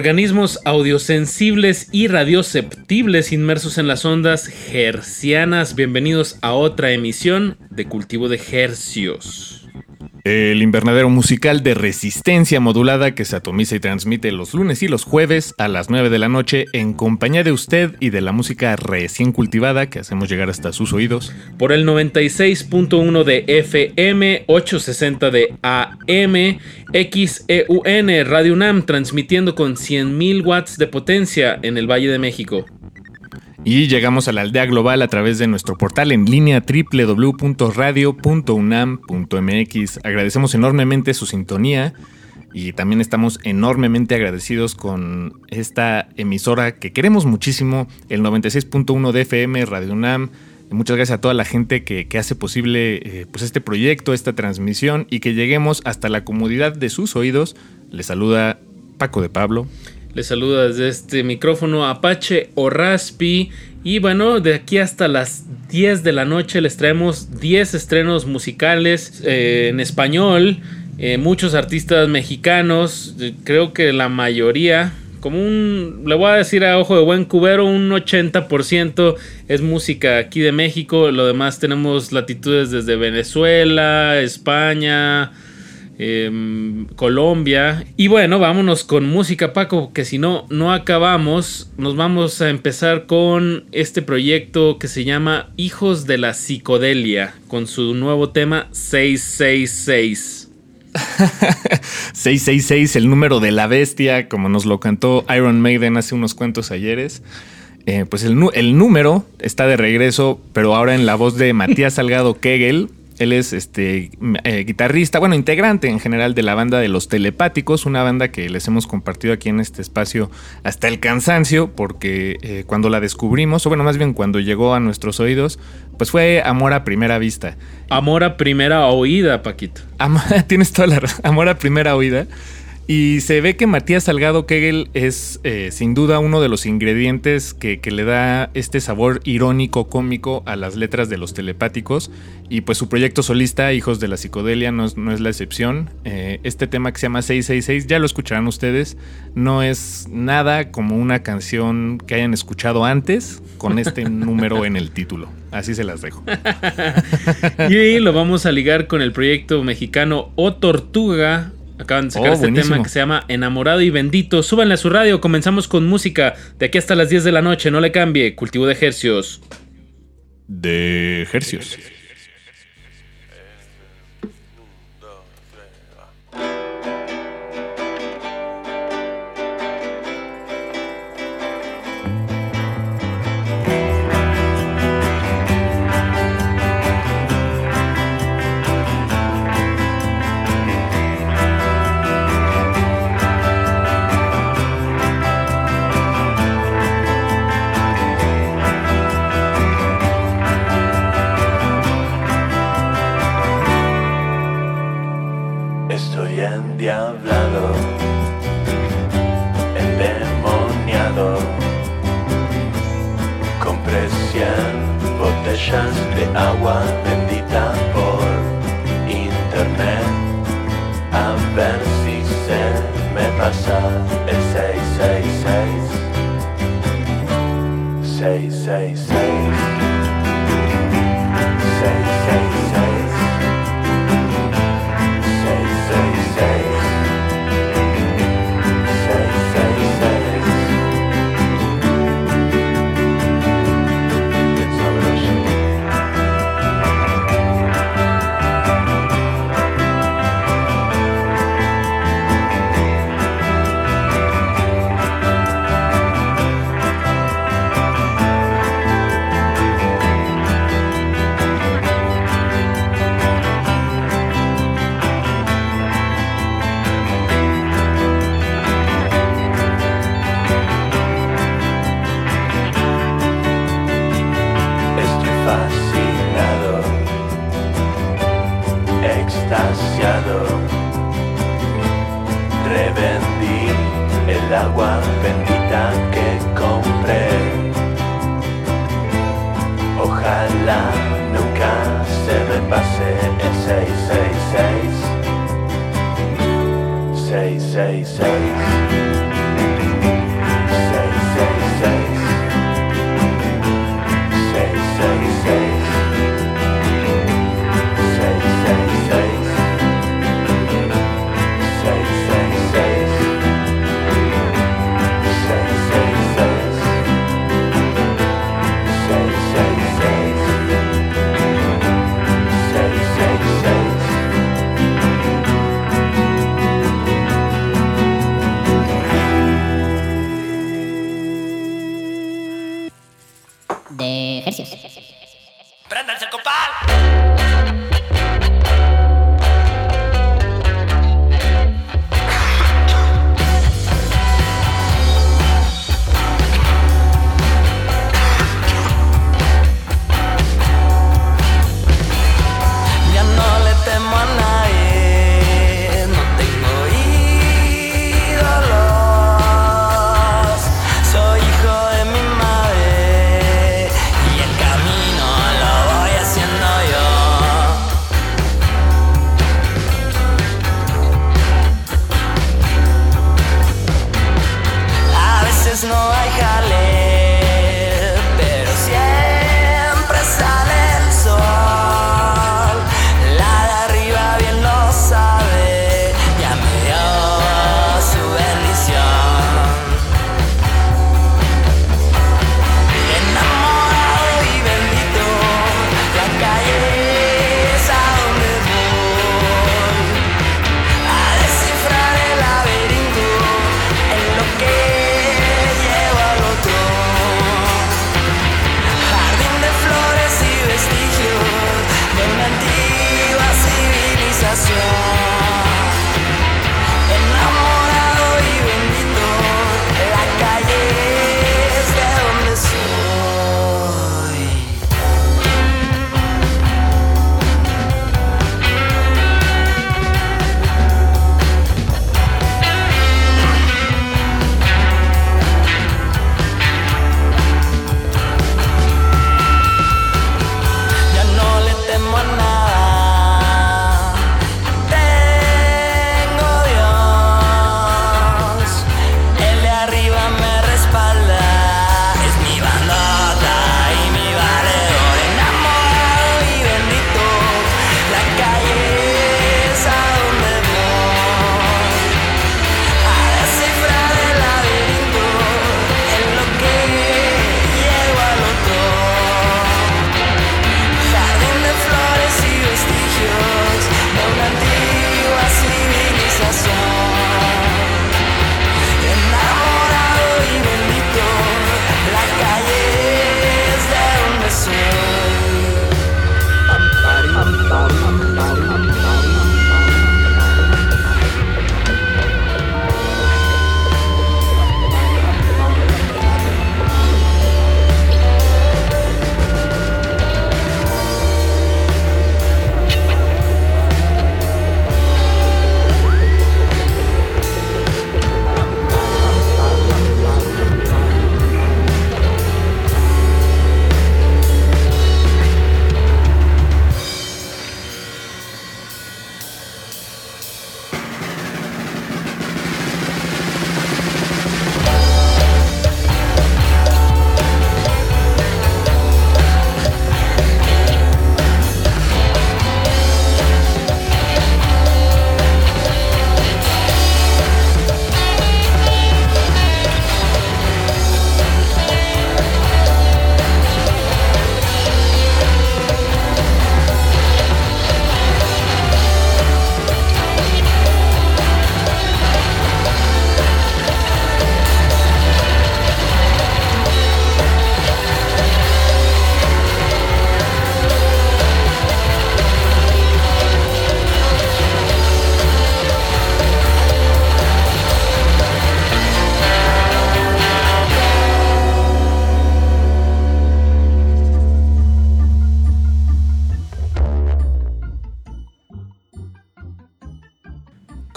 Organismos audiosensibles y radioceptibles inmersos en las ondas hercianas. Bienvenidos a otra emisión de Cultivo de Hercios. El invernadero musical de resistencia modulada que se atomiza y transmite los lunes y los jueves a las 9 de la noche en compañía de usted y de la música recién cultivada que hacemos llegar hasta sus oídos. Por el 96.1 de FM, 860 de AM, XEUN, Radio UNAM, transmitiendo con 100.000 watts de potencia en el Valle de México. Y llegamos a la aldea global a través de nuestro portal en línea www.radio.unam.mx. Agradecemos enormemente su sintonía y también estamos enormemente agradecidos con esta emisora que queremos muchísimo, el 96.1 de FM Radio UNAM. Muchas gracias a toda la gente que, hace posible eh, pues este proyecto, esta transmisión y que lleguemos hasta la comodidad de sus oídos. Les saluda Paco de Pablo. Les saluda desde este micrófono Apache o Raspi. Y bueno, de aquí hasta las 10 de la noche les traemos 10 estrenos musicales eh, en español. Eh, muchos artistas mexicanos, eh, creo que la mayoría, como un, le voy a decir a ojo de buen cubero, un 80% es música aquí de México. Lo demás tenemos latitudes desde Venezuela, España, Em, Colombia. Y bueno, vámonos con música, Paco, que si no, no acabamos. Nos vamos a empezar con este proyecto que se llama Hijos de la Psicodelia, con su nuevo tema 666. 666, el número de la bestia, como nos lo cantó Iron Maiden hace unos cuantos ayeres. Eh, pues el, el, número está de regreso, pero ahora en la voz de Matías Salgado Kegel, él es este eh, guitarrista, bueno, integrante en general de la banda de Los Telepáticos, una banda que les hemos compartido aquí en este espacio hasta el cansancio, porque eh, cuando la descubrimos, o bueno, más bien cuando llegó a nuestros oídos, pues fue amor a primera vista. Amor a primera oída, Paquito. tienes toda la razón, amor a primera oída. Y se ve que Matías Salgado Kegel es eh, sin duda uno de los ingredientes que, le da este sabor irónico, cómico a las letras de los telepáticos. Y pues su proyecto solista, Hijos de la Psicodelia, no es, la excepción. Eh, este tema que se llama 666, ya lo escucharán ustedes, no es nada como una canción que hayan escuchado antes con este número en el título. Así se las dejo. y lo vamos a ligar con el proyecto mexicano O Tortuga Acaban de sacar oh, este tema que se llama Enamorado y Bendito. Súbanle a su radio, comenzamos con música. De aquí hasta las 10 de la noche, no le cambie. Cultivo de ejercios. De ejercios.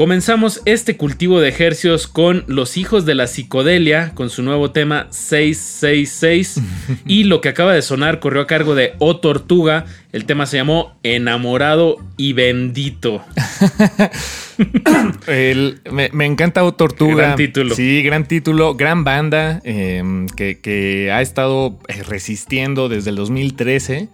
Comenzamos este cultivo de ejercios con Los Hijos de la Psicodelia, con su nuevo tema 666. y lo que acaba de sonar corrió a cargo de O Tortuga. El tema se llamó Enamorado y Bendito. El- me, me encanta O Tortuga. Gran título. Sí, gran título, gran banda eh, que, que ha estado eh, resistiendo desde el 2013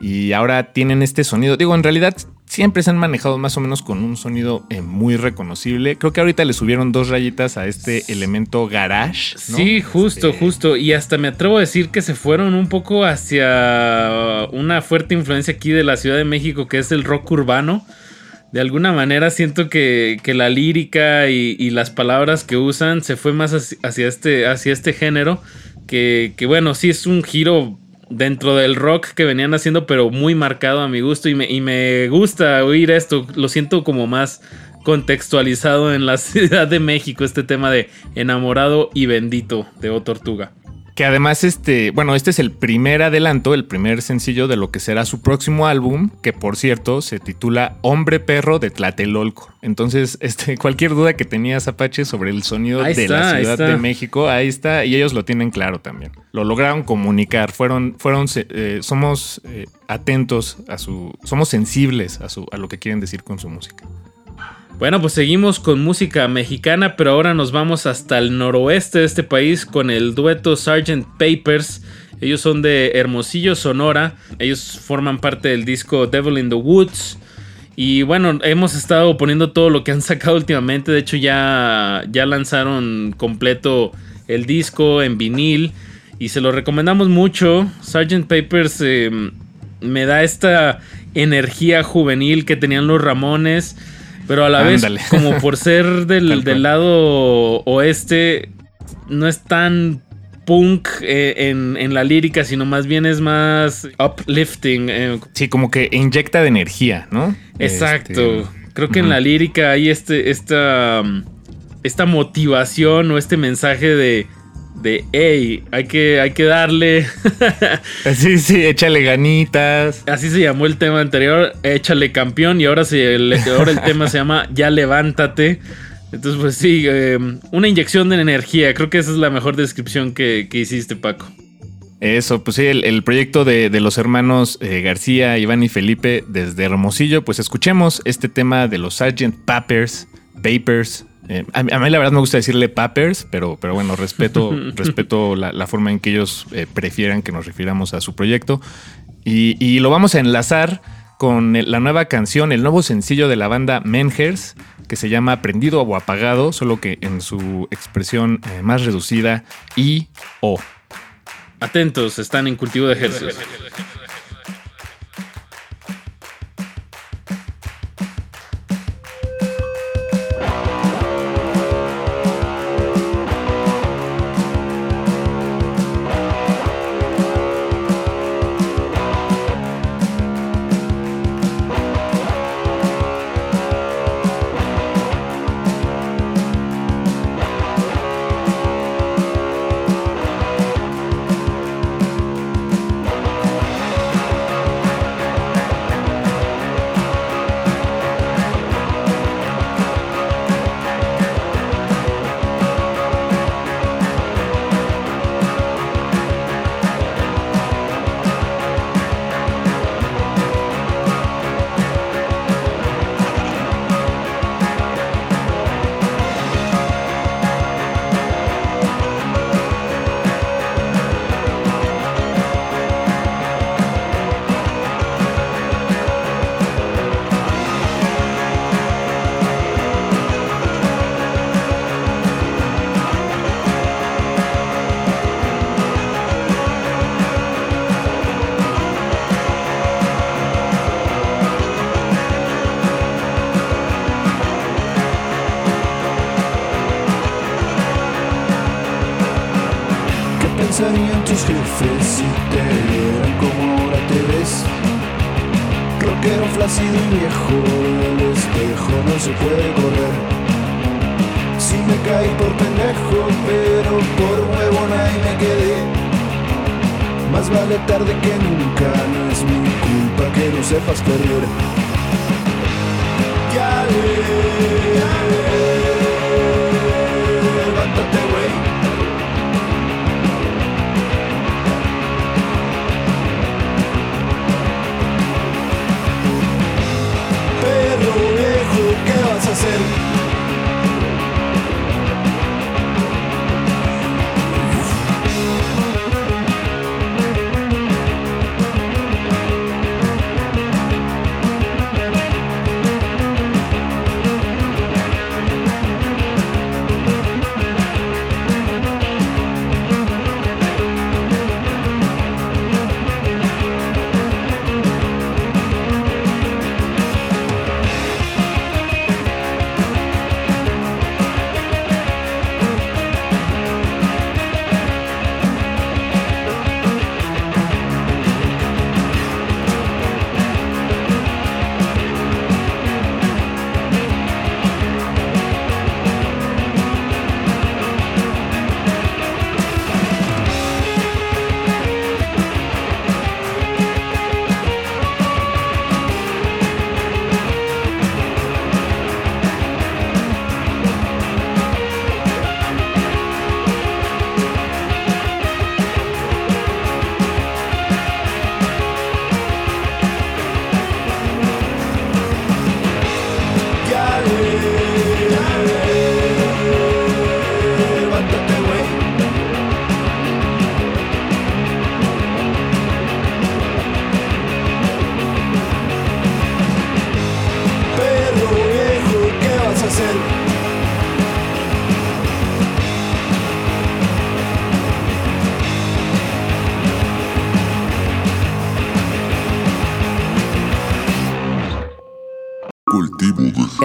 y ahora tienen este sonido. Digo, en realidad siempre se han manejado más o menos con un sonido eh, muy reconocible. Creo que ahorita le subieron dos rayitas a este elemento garage. ¿no? Sí, justo, Este, justo. Y hasta me atrevo a decir que se fueron un poco hacia una fuerte influencia aquí de la Ciudad de México, que es el rock urbano. De alguna manera siento que, que la lírica y, y las palabras que usan se fue más hacia, hacia este, hacia este género. Que, que bueno, sí es un giro dentro del rock que venían haciendo, pero muy marcado a mi gusto. Y me, y me gusta oír esto. Lo siento como más contextualizado en la Ciudad de México, este tema de enamorado y bendito de O Tortuga. Que además, este, bueno, este es el primer adelanto, el primer sencillo de lo que será su próximo álbum, que por cierto se titula Hombre Perro de Tlatelolco. Entonces, este, cualquier duda que tenías, Apache, sobre el sonido Ahí de está, la Ciudad de México, ahí está, y ellos lo tienen claro también. Lo lograron comunicar, fueron, fueron, eh, somos eh, atentos a su, somos sensibles a su, a lo que quieren decir con su música. Bueno, pues seguimos con música mexicana, pero ahora nos vamos hasta el noroeste de este país con el dueto Sgt. Papers. Ellos son de Hermosillo, Sonora. Ellos forman parte del disco Devil in the Woods. Y bueno, hemos estado poniendo todo lo que han sacado últimamente. De hecho, ya, ya lanzaron completo el disco en vinil. Y se lo recomendamos mucho. Sgt. Papers eh, me da esta energía juvenil que tenían los Ramones. Pero a la Ándale. vez, como por ser del, del lado oeste, no es tan punk eh, en, en la lírica, sino más bien es más uplifting. eh, Sí, como que inyecta de energía, ¿no? Exacto. Este, Creo que en la lírica hay este, esta, esta motivación o este mensaje de, de hey, hay que, hay que darle. Sí, sí, échale ganitas. Así se llamó el tema anterior, échale campeón, y ahora, se, el, ahora el tema se llama ya levántate. Entonces, pues sí, eh, una inyección de energía. Creo que esa es la mejor descripción que, que hiciste, Paco. Eso, pues sí, el, el proyecto de, de los hermanos eh, García, Iván y Felipe desde Hermosillo, pues escuchemos este tema de los Sgt. Papers, Papers. Eh, a, mí, a mí la verdad me gusta decirle Papers, pero, pero bueno, respeto, respeto la, la forma en que ellos eh, prefieran que nos refiramos a su proyecto. Y, y lo vamos a enlazar con el- la nueva canción, el nuevo sencillo de la banda Menhers, que se llama Prendido o Apagado, solo que en su expresión eh, más reducida, I O. Atentos, están en cultivo de ejercicios.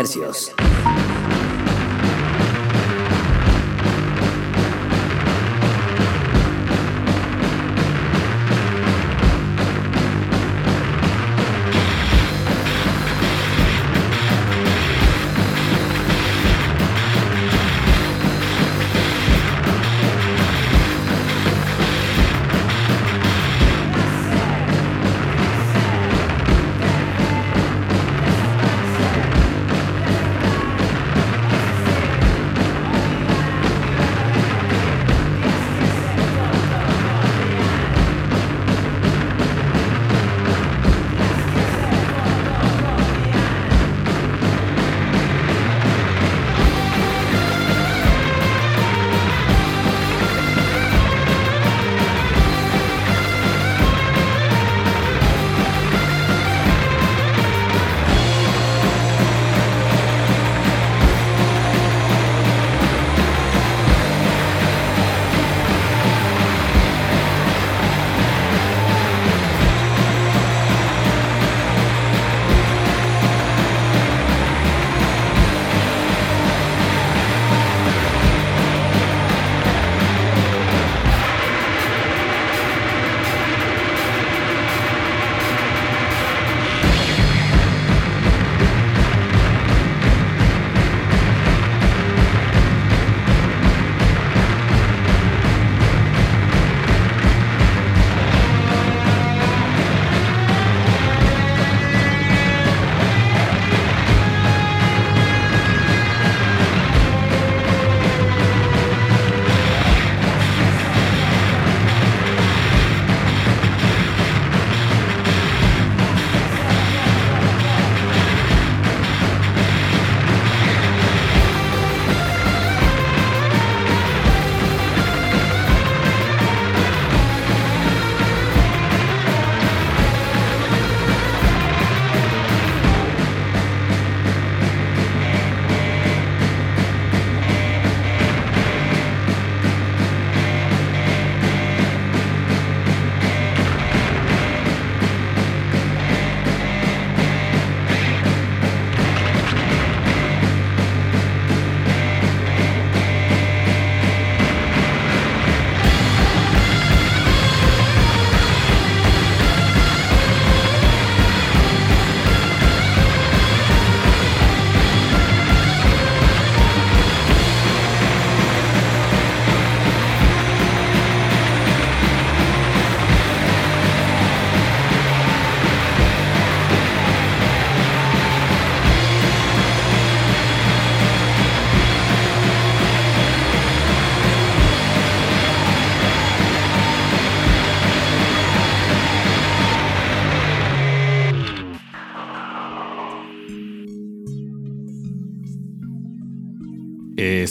Hercios.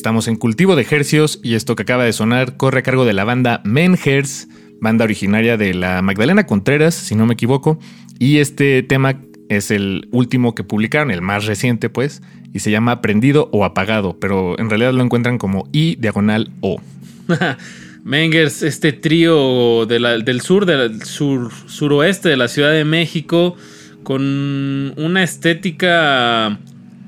Estamos en cultivo de hercios y esto que acaba de sonar corre a cargo de la banda Menhers, banda originaria de la Magdalena Contreras, si no me equivoco. Y este tema es el último que publicaron, el más reciente, pues, y se llama Prendido o Apagado, pero en realidad lo encuentran como I diagonal O. Mengers, este trío del sur, del sur, suroeste de la Ciudad de México, con una estética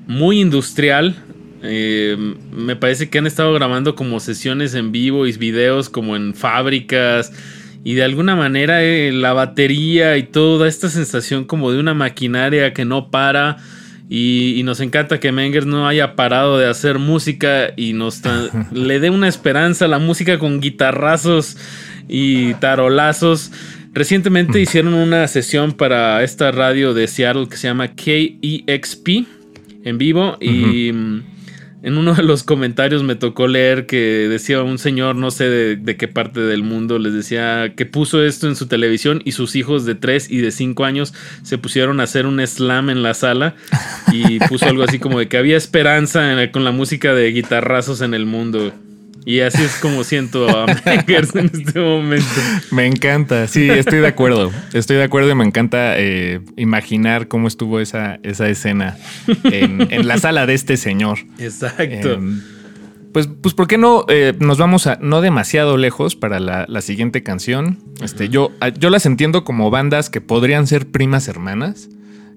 muy industrial. Eh, me parece que han estado grabando como sesiones en vivo y videos como en fábricas. Y de alguna manera eh, la batería y toda esta sensación como de una maquinaria que no para. Y, y nos encanta que Mengers no haya parado de hacer música y nos le dé una esperanza a la música con guitarrazos y tarolazos. Recientemente hicieron una sesión para esta radio de Seattle que se llama KEXP en vivo y mm, en uno de los comentarios me tocó leer que decía un señor, no sé de, qué parte del mundo, les decía que puso esto en su televisión y sus hijos de 3 y de 5 años se pusieron a hacer un slam en la sala y puso algo así como de que había esperanza con la música de guitarrazos en el mundo. Y así es como siento a Mengers en este momento. Me encanta, sí, estoy de acuerdo. Estoy de acuerdo y me encanta eh, imaginar cómo estuvo esa, esa escena en, en la sala de este señor. Exacto. Em, pues, pues, ¿por qué no eh, nos vamos a no demasiado lejos para la, la siguiente canción? Este, yo, a- yo las entiendo como bandas que podrían ser primas hermanas.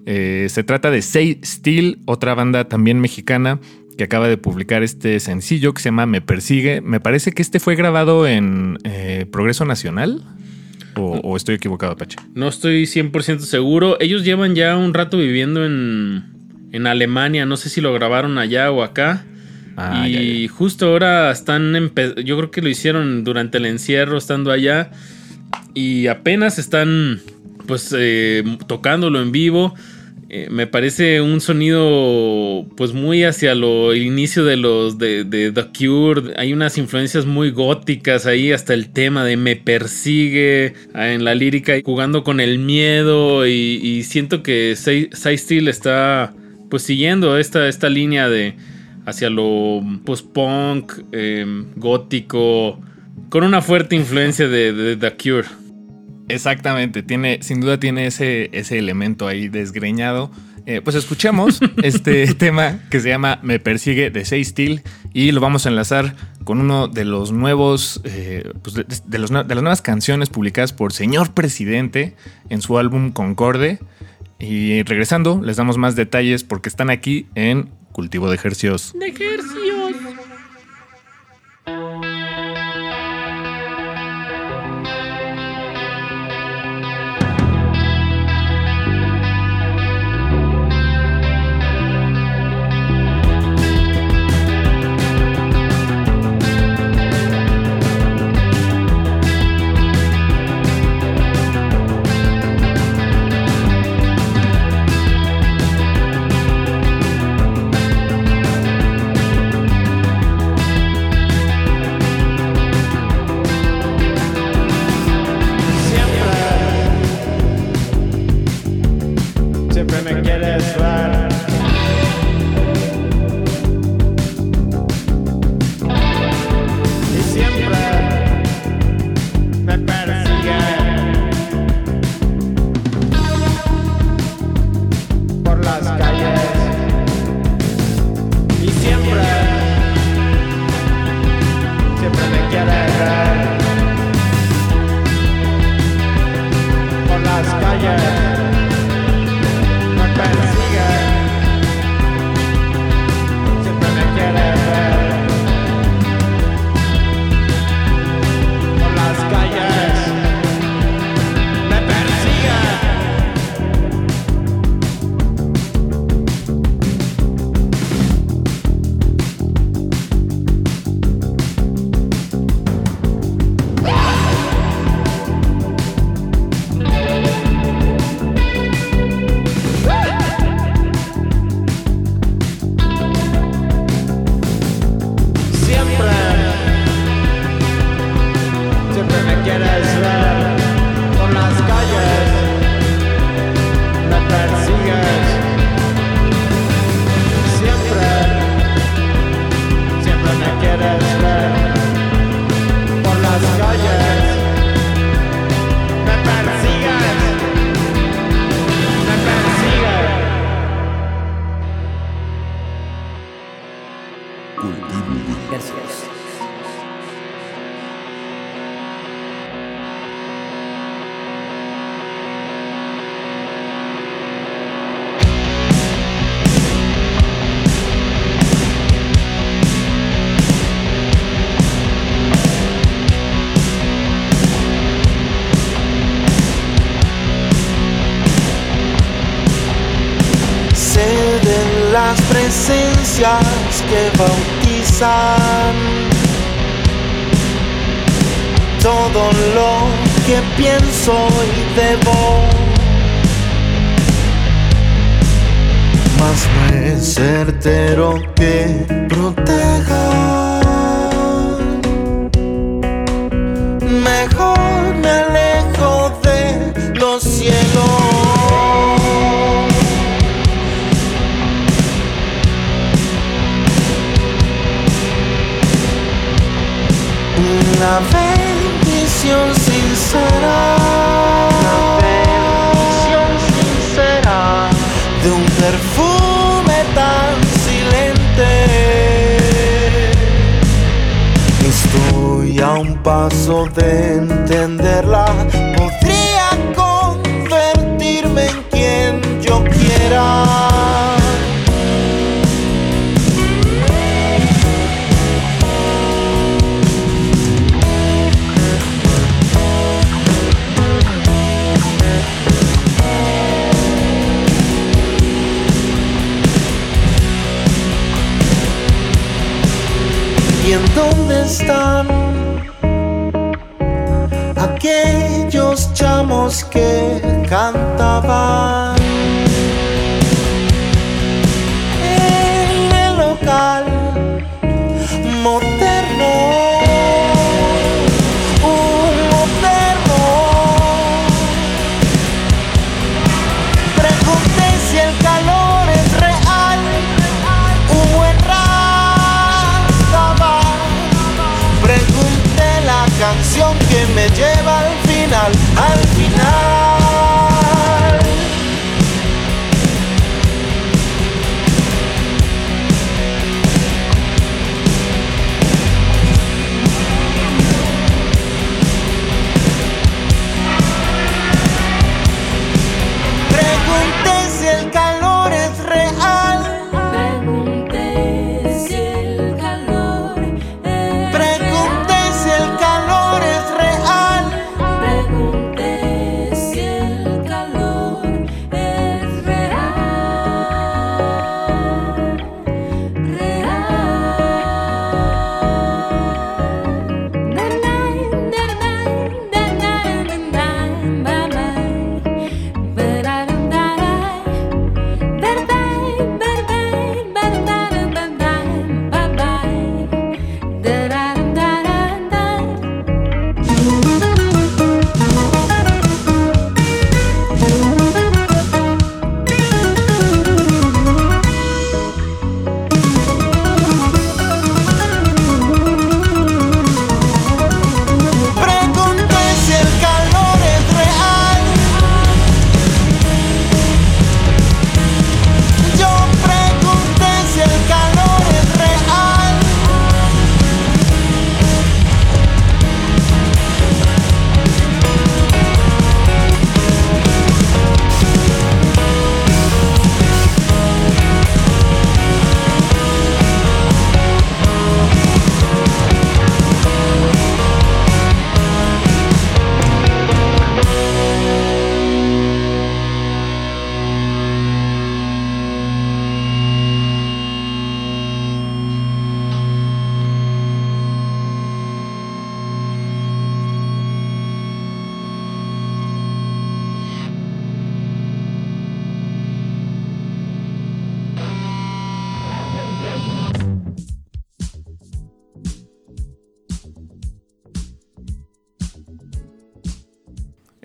Eh, se trata de Say Steel, otra banda también mexicana que acaba de publicar este sencillo que se llama Me Persigue. Me parece que este fue grabado en eh, Progreso Nacional. O, o estoy equivocado, Apache. No estoy 100% seguro. Ellos llevan ya un rato viviendo en, en Alemania. No sé si lo grabaron allá o acá. Ah, ya, y justo ahora están, yo creo que lo hicieron durante el encierro estando allá y apenas están pues eh, tocándolo en vivo. Eh, me parece un sonido pues muy hacia lo el inicio de los de, The Cure. Hay unas influencias muy góticas ahí, hasta el tema de me persigue ah, en la lírica, jugando con el miedo y, siento que Say Steel está pues siguiendo esta, esta línea de hacia lo post-punk, em, gótico, con una fuerte influencia de, de The Cure. Exactamente, tiene, sin duda tiene ese, ese elemento ahí desgreñado. Eh, pues escuchemos este tema que se llama Me Persigue de Say Steel y lo vamos a enlazar con uno de los nuevos, eh, pues de, de las nuevas canciones publicadas por Señor Presidente en su álbum Concorde. Y regresando, les damos más detalles porque están aquí en Cultivo de Ejercios. De ejercicios. Las presencias que bautizan todo lo que pienso y debo. Más no es certero que proteja. Bendición sincera. bendición sincera. De un perfume tan silente. Estoy a un paso de entenderla. Podría convertirme en quien yo quiera. Están aquellos chamos que cantaban?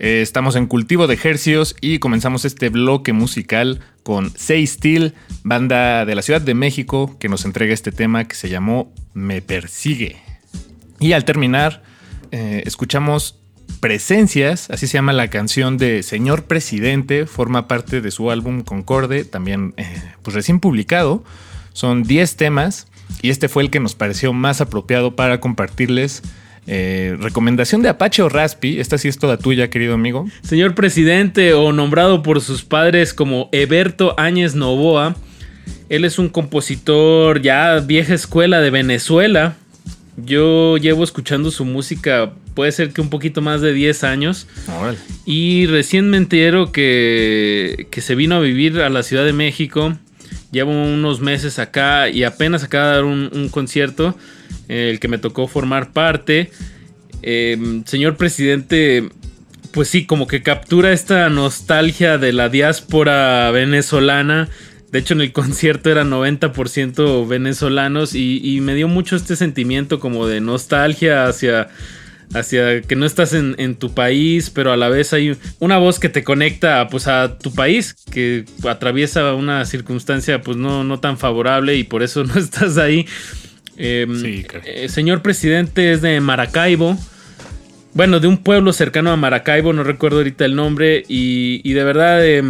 Eh, estamos en cultivo de hercios y comenzamos este bloque musical con Say Steel, banda de la Ciudad de México, que nos entrega este tema que se llamó Me Persigue. Y al terminar, eh, escuchamos Presencias, así se llama la canción de Señor Presidente, forma parte de su álbum Concorde, también eh, pues recién publicado. Son 10 temas y este fue el que nos pareció más apropiado para compartirles. Eh, recomendación de Apache o Raspi, esta sí es toda tuya, querido amigo. Señor presidente o nombrado por sus padres como Eberto Áñez Novoa, él es un compositor ya vieja escuela de Venezuela. Yo llevo escuchando su música, puede ser que un poquito más de 10 años. Y recién me entero que, que se vino a vivir a la Ciudad de México. Llevo unos meses acá y apenas acaba de dar un, un concierto, el que me tocó formar parte. Eh, señor presidente, pues sí, como que captura esta nostalgia de la diáspora venezolana. De hecho, en el concierto eran 90% venezolanos y, y me dio mucho este sentimiento como de nostalgia hacia hacia que no estás en, en, tu país, pero a la vez hay una voz que te conecta pues a tu país, que atraviesa una circunstancia pues no, no tan favorable y por eso no estás ahí. Eh, Sí, eh, señor presidente es de Maracaibo. Bueno, de un pueblo cercano a Maracaibo, no recuerdo ahorita el nombre. Y, y de verdad, eh,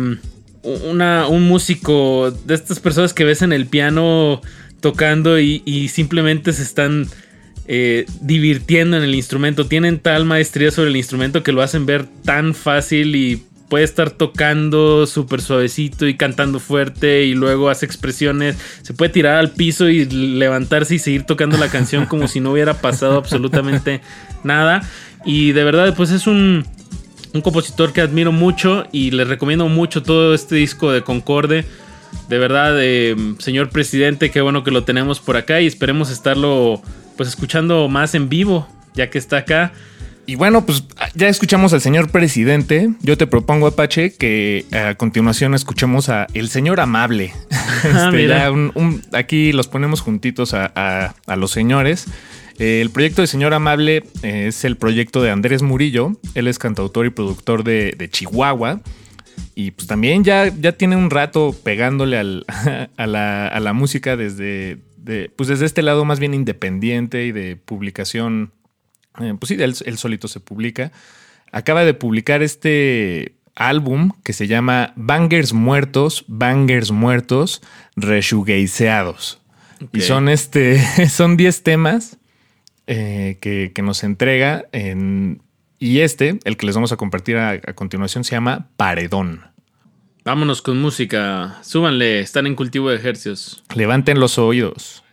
una, un músico de estas personas que ves en el piano tocando y, y simplemente se están eh, divirtiendo en el instrumento. Tienen tal maestría sobre el instrumento que lo hacen ver tan fácil y puede estar tocando súper suavecito y cantando fuerte y luego hace expresiones, se puede tirar al piso y levantarse y seguir tocando la canción como si no hubiera pasado absolutamente nada. Y de verdad, pues es un, un compositor que admiro mucho y les recomiendo mucho todo este disco de Concorde. De verdad, eh, señor presidente, qué bueno que lo tenemos por acá y esperemos estarlo pues escuchando más en vivo, ya que está acá. Y bueno, pues ya escuchamos al señor presidente. Yo te propongo, Apache, que a continuación escuchemos a el señor amable. Ah, Este, mira. ya un- un- aquí los ponemos juntitos a, a- a los señores. Eh, el proyecto de Señor Amable eh, es el proyecto de Andrés Murillo. Él es cantautor y productor de, de Chihuahua. Y pues también ya, ya tiene un rato pegándole al- a, la, a la música desde, de- pues desde este lado más bien independiente y de publicación eh, pues sí, él, él solito se publica. Acaba de publicar este álbum que se llama Bangers Muertos, Bangers Muertos, Reshugueiseados. Y son este. Son 10 temas eh, que, que nos entrega. en- y este, el que les vamos a compartir a, a continuación, se llama Paredón. Vámonos con música. Súbanle, están en cultivo de ejercicios. Levanten los oídos.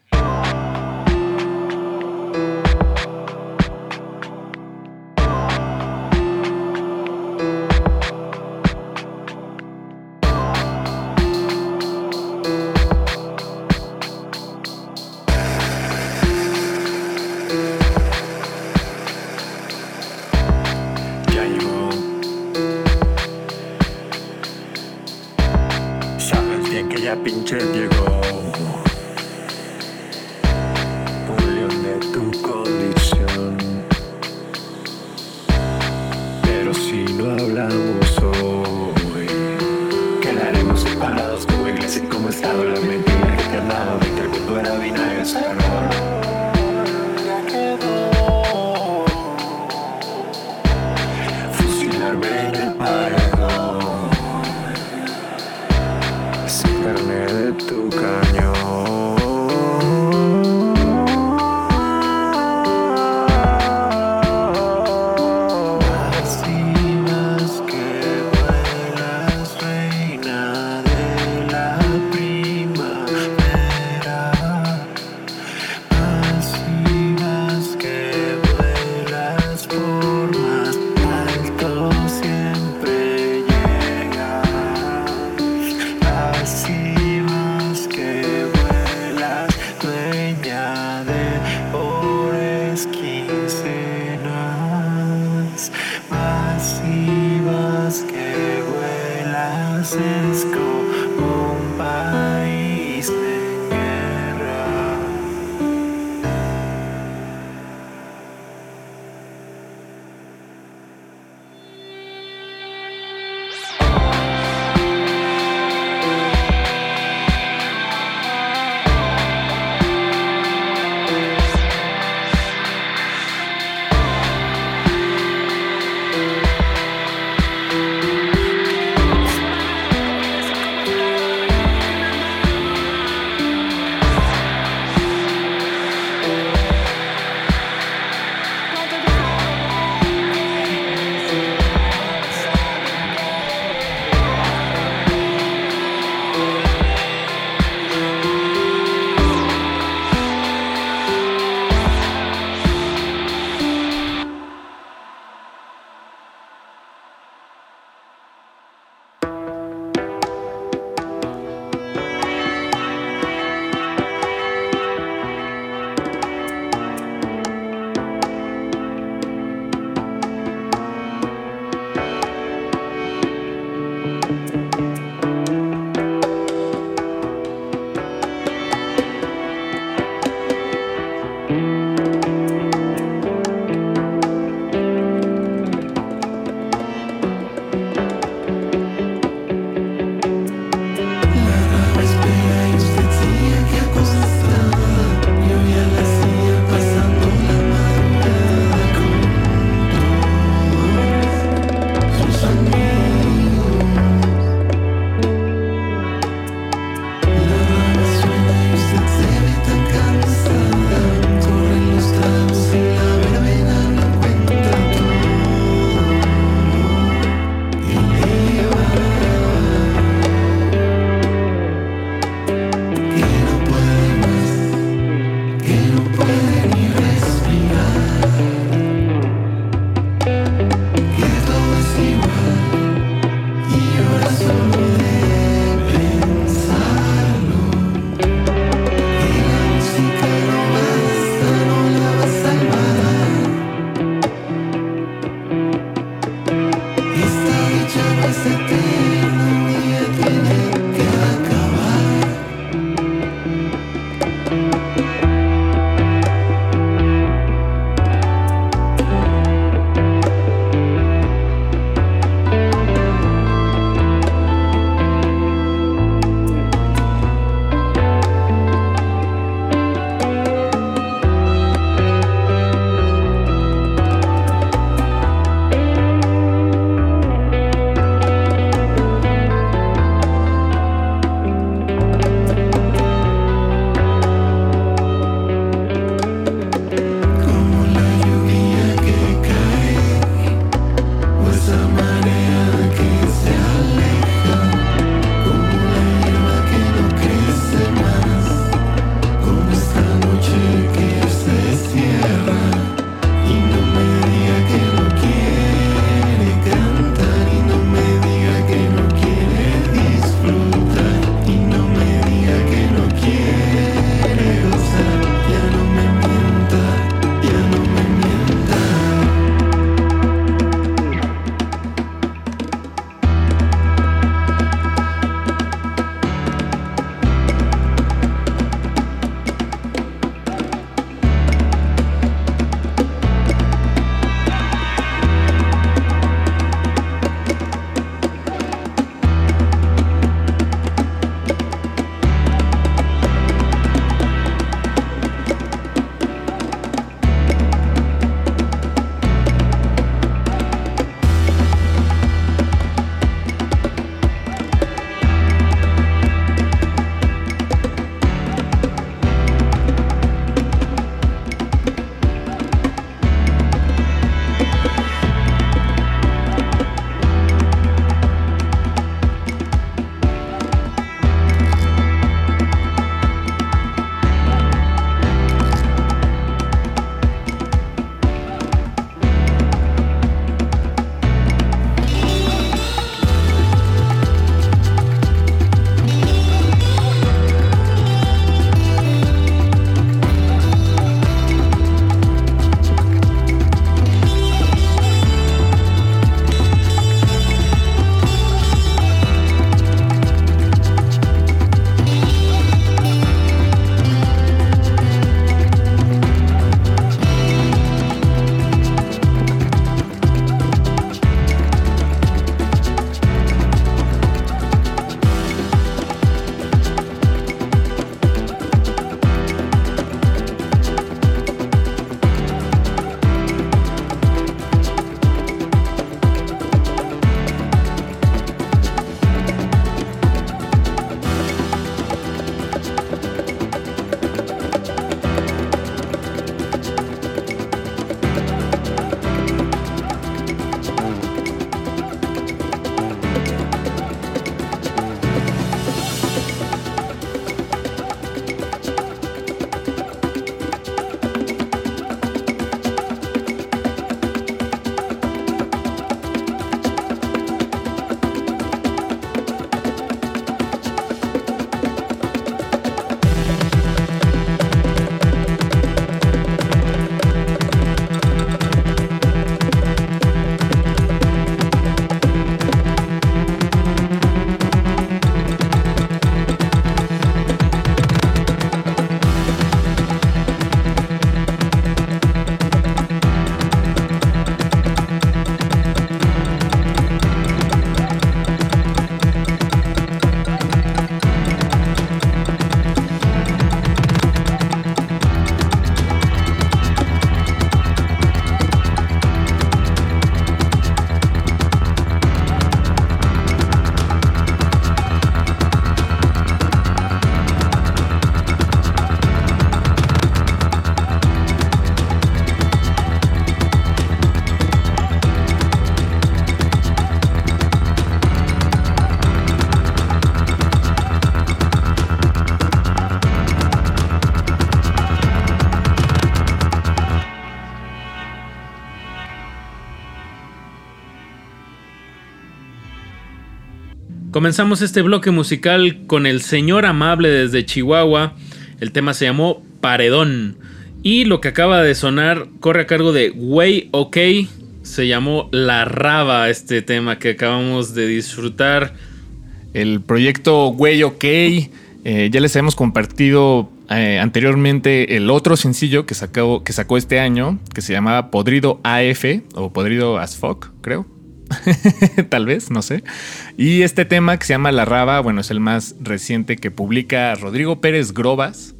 Comenzamos este bloque musical con el señor amable desde Chihuahua. El tema se llamó Paredón. Y lo que acaba de sonar corre a cargo de Way OK. Se llamó La Raba este tema que acabamos de disfrutar. El proyecto Güey OK. eh, ya les hemos compartido eh, anteriormente el otro sencillo que sacó, que sacó este año, que se llamaba Podrido AF o Podrido as Fuck, creo. Tal vez, no sé. Y este tema que se llama La Raba, bueno, es el más reciente que publica Rodrigo Pérez Grobas.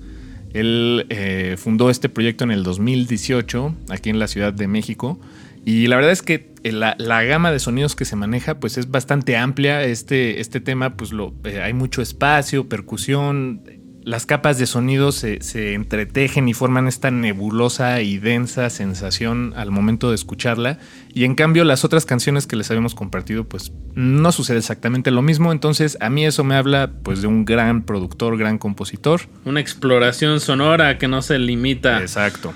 Él eh, fundó este proyecto en el 2018 aquí en la Ciudad de México. Y la verdad es que la, la gama de sonidos que se maneja pues es bastante amplia. Este, este tema pues lo, eh, hay mucho espacio, percusión. Las capas de sonido se, se entretejen y forman esta nebulosa y densa sensación al momento de escucharla. Y en cambio las otras canciones que les habíamos compartido pues no sucede exactamente lo mismo. Entonces a mí eso me habla pues de un gran productor, gran compositor. Una exploración sonora que no se limita. Exacto.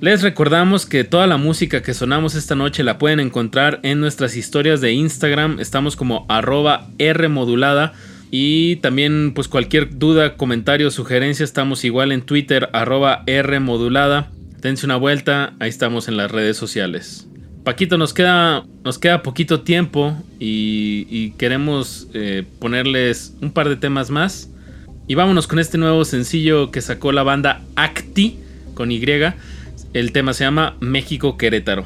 Les recordamos que toda la música que sonamos esta noche la pueden encontrar en nuestras historias de Instagram. Estamos como arroba Rmodulada. Y también pues cualquier duda, comentario, sugerencia, estamos igual en Twitter arroba Rmodulada. Dense una vuelta, ahí estamos en las redes sociales. Paquito, nos queda, nos queda poquito tiempo y, queremos eh, ponerles un par de temas más. Y vámonos con este nuevo sencillo que sacó la banda Acti con Y. El tema se llama México Querétaro.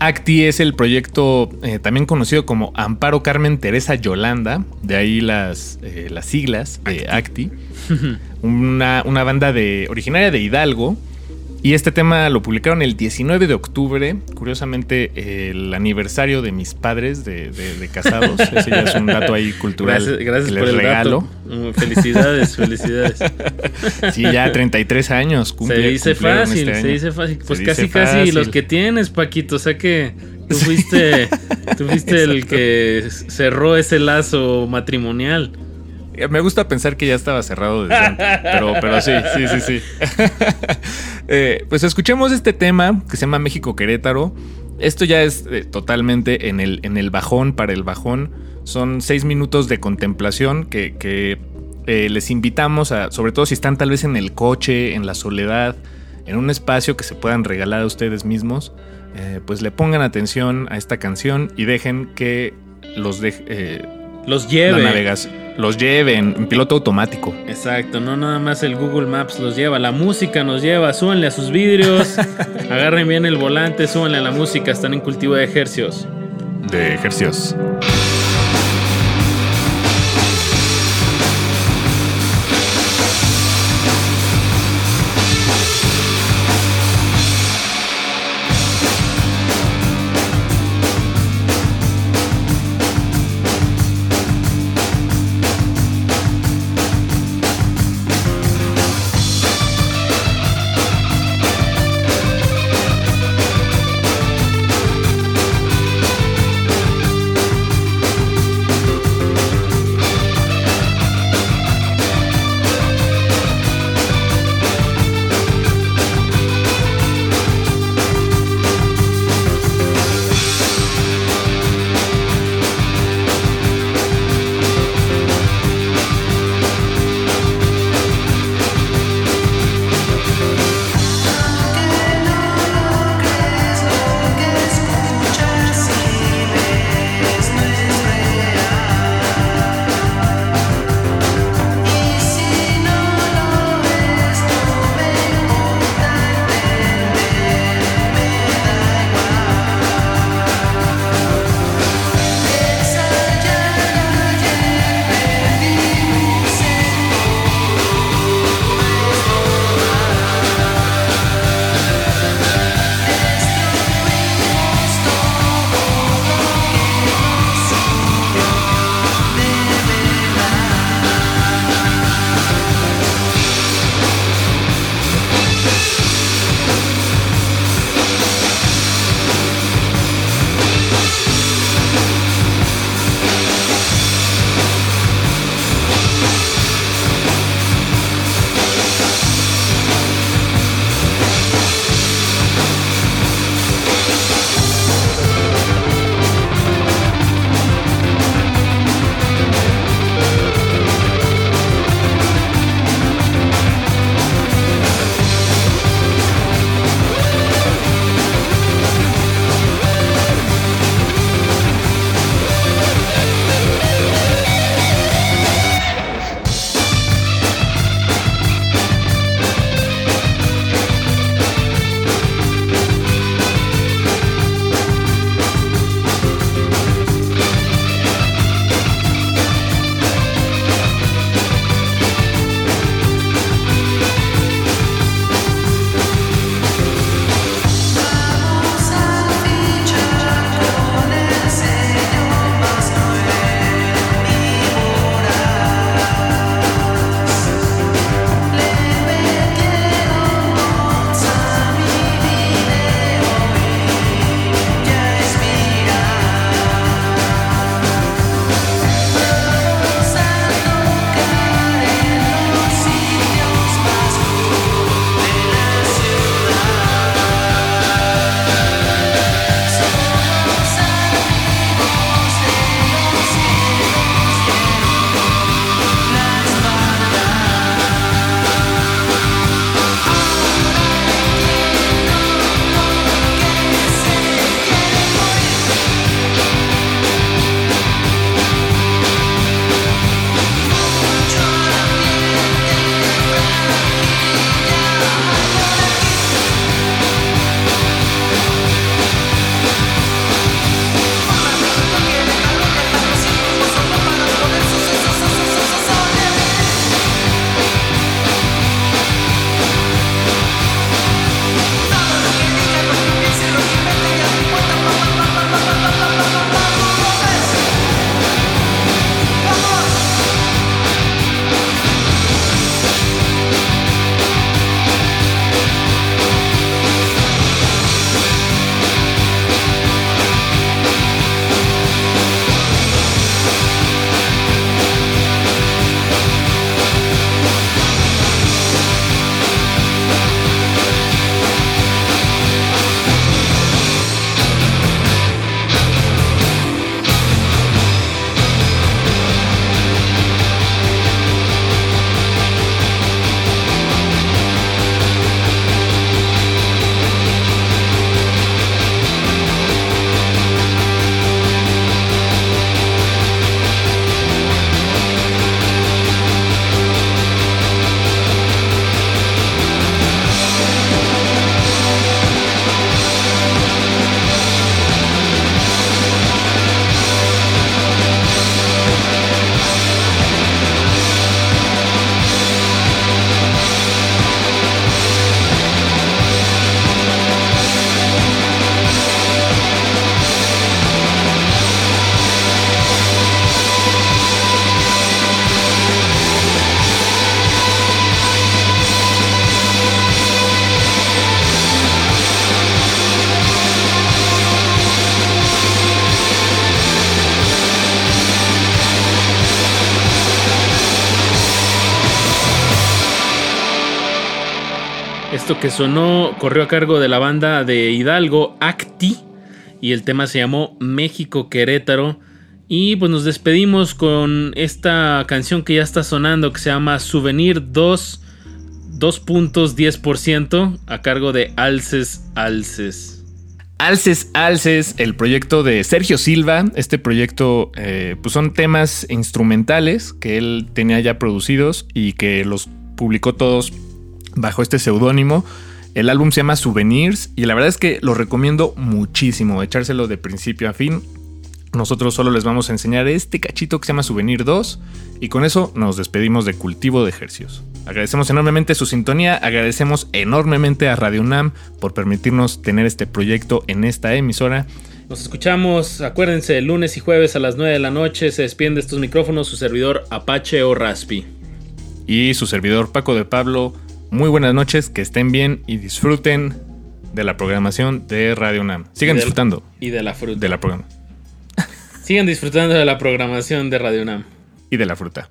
ACTI es el proyecto eh, también conocido como Amparo Carmen Teresa Yolanda, de ahí las, eh, las siglas de ACTI, una, una banda de, originaria de Hidalgo. Y este tema lo publicaron el 19 de octubre, curiosamente el aniversario de mis padres de, de- de casados. Ese ya es un dato ahí cultural Gracias, gracias que por el regalo. dato. Mm, Felicidades, felicidades. Sí, ya 33 años. cumple- se dice cumplieron fácil, este se dice fácil. Pues Se casi, casi fácil. los que tienes, Paquito. O sea que tú fuiste, tú fuiste el que cerró ese lazo matrimonial. Eh, Me gusta pensar que ya estaba cerrado pero, sí, sí, sí, sí. Eh, pues escuchemos este tema que se llama México Querétaro. Esto ya es eh, totalmente en el, en el bajón para el bajón. Son seis minutos de contemplación que, les invitamos a, sobre todo si están tal vez en el coche, en la soledad, en un espacio que se puedan regalar a ustedes mismos, pues le pongan atención a esta canción y dejen que los deje, Los la lleve. navegación, los lleven en piloto automático. Exacto, no nada más el Google Maps los lleva, la música nos lleva, súbanle a sus vidrios, agarren bien el volante, súbanle a la música, están en cultivo de ejercicios. de ejercicios. Que sonó corrió a cargo de la banda de Hidalgo, Acti, y el tema se llamó México Querétaro. Y pues nos despedimos con esta canción que ya está sonando, que se llama Souvenir 2, 2.10% a cargo de Alces Alces. Alces Alces, el proyecto de Sergio Silva. Este proyecto eh, pues son temas instrumentales que él tenía ya producidos y que los publicó todos bajo este seudónimo. El álbum se llama Souvenirs y la verdad es que lo recomiendo muchísimo, echárselo de principio a fin. Nosotros solo les vamos a enseñar este cachito que se llama Souvenir 2 y con eso nos despedimos de Cultivo de Ejercios. Agradecemos enormemente su sintonía, agradecemos enormemente a Radio UNAM por permitirnos tener este proyecto en esta emisora. Nos escuchamos, acuérdense, lunes y jueves a las 9 de la noche se despiden de estos micrófonos su servidor Apache o Raspi. Y su servidor Paco de Pablo, muy buenas noches, que estén bien y disfruten de la programación de Radio UNAM. Sigan Y del- disfrutando Y de la fruta. de la programa Sigan disfrutando de la programación de Radio UNAM. y de la fruta.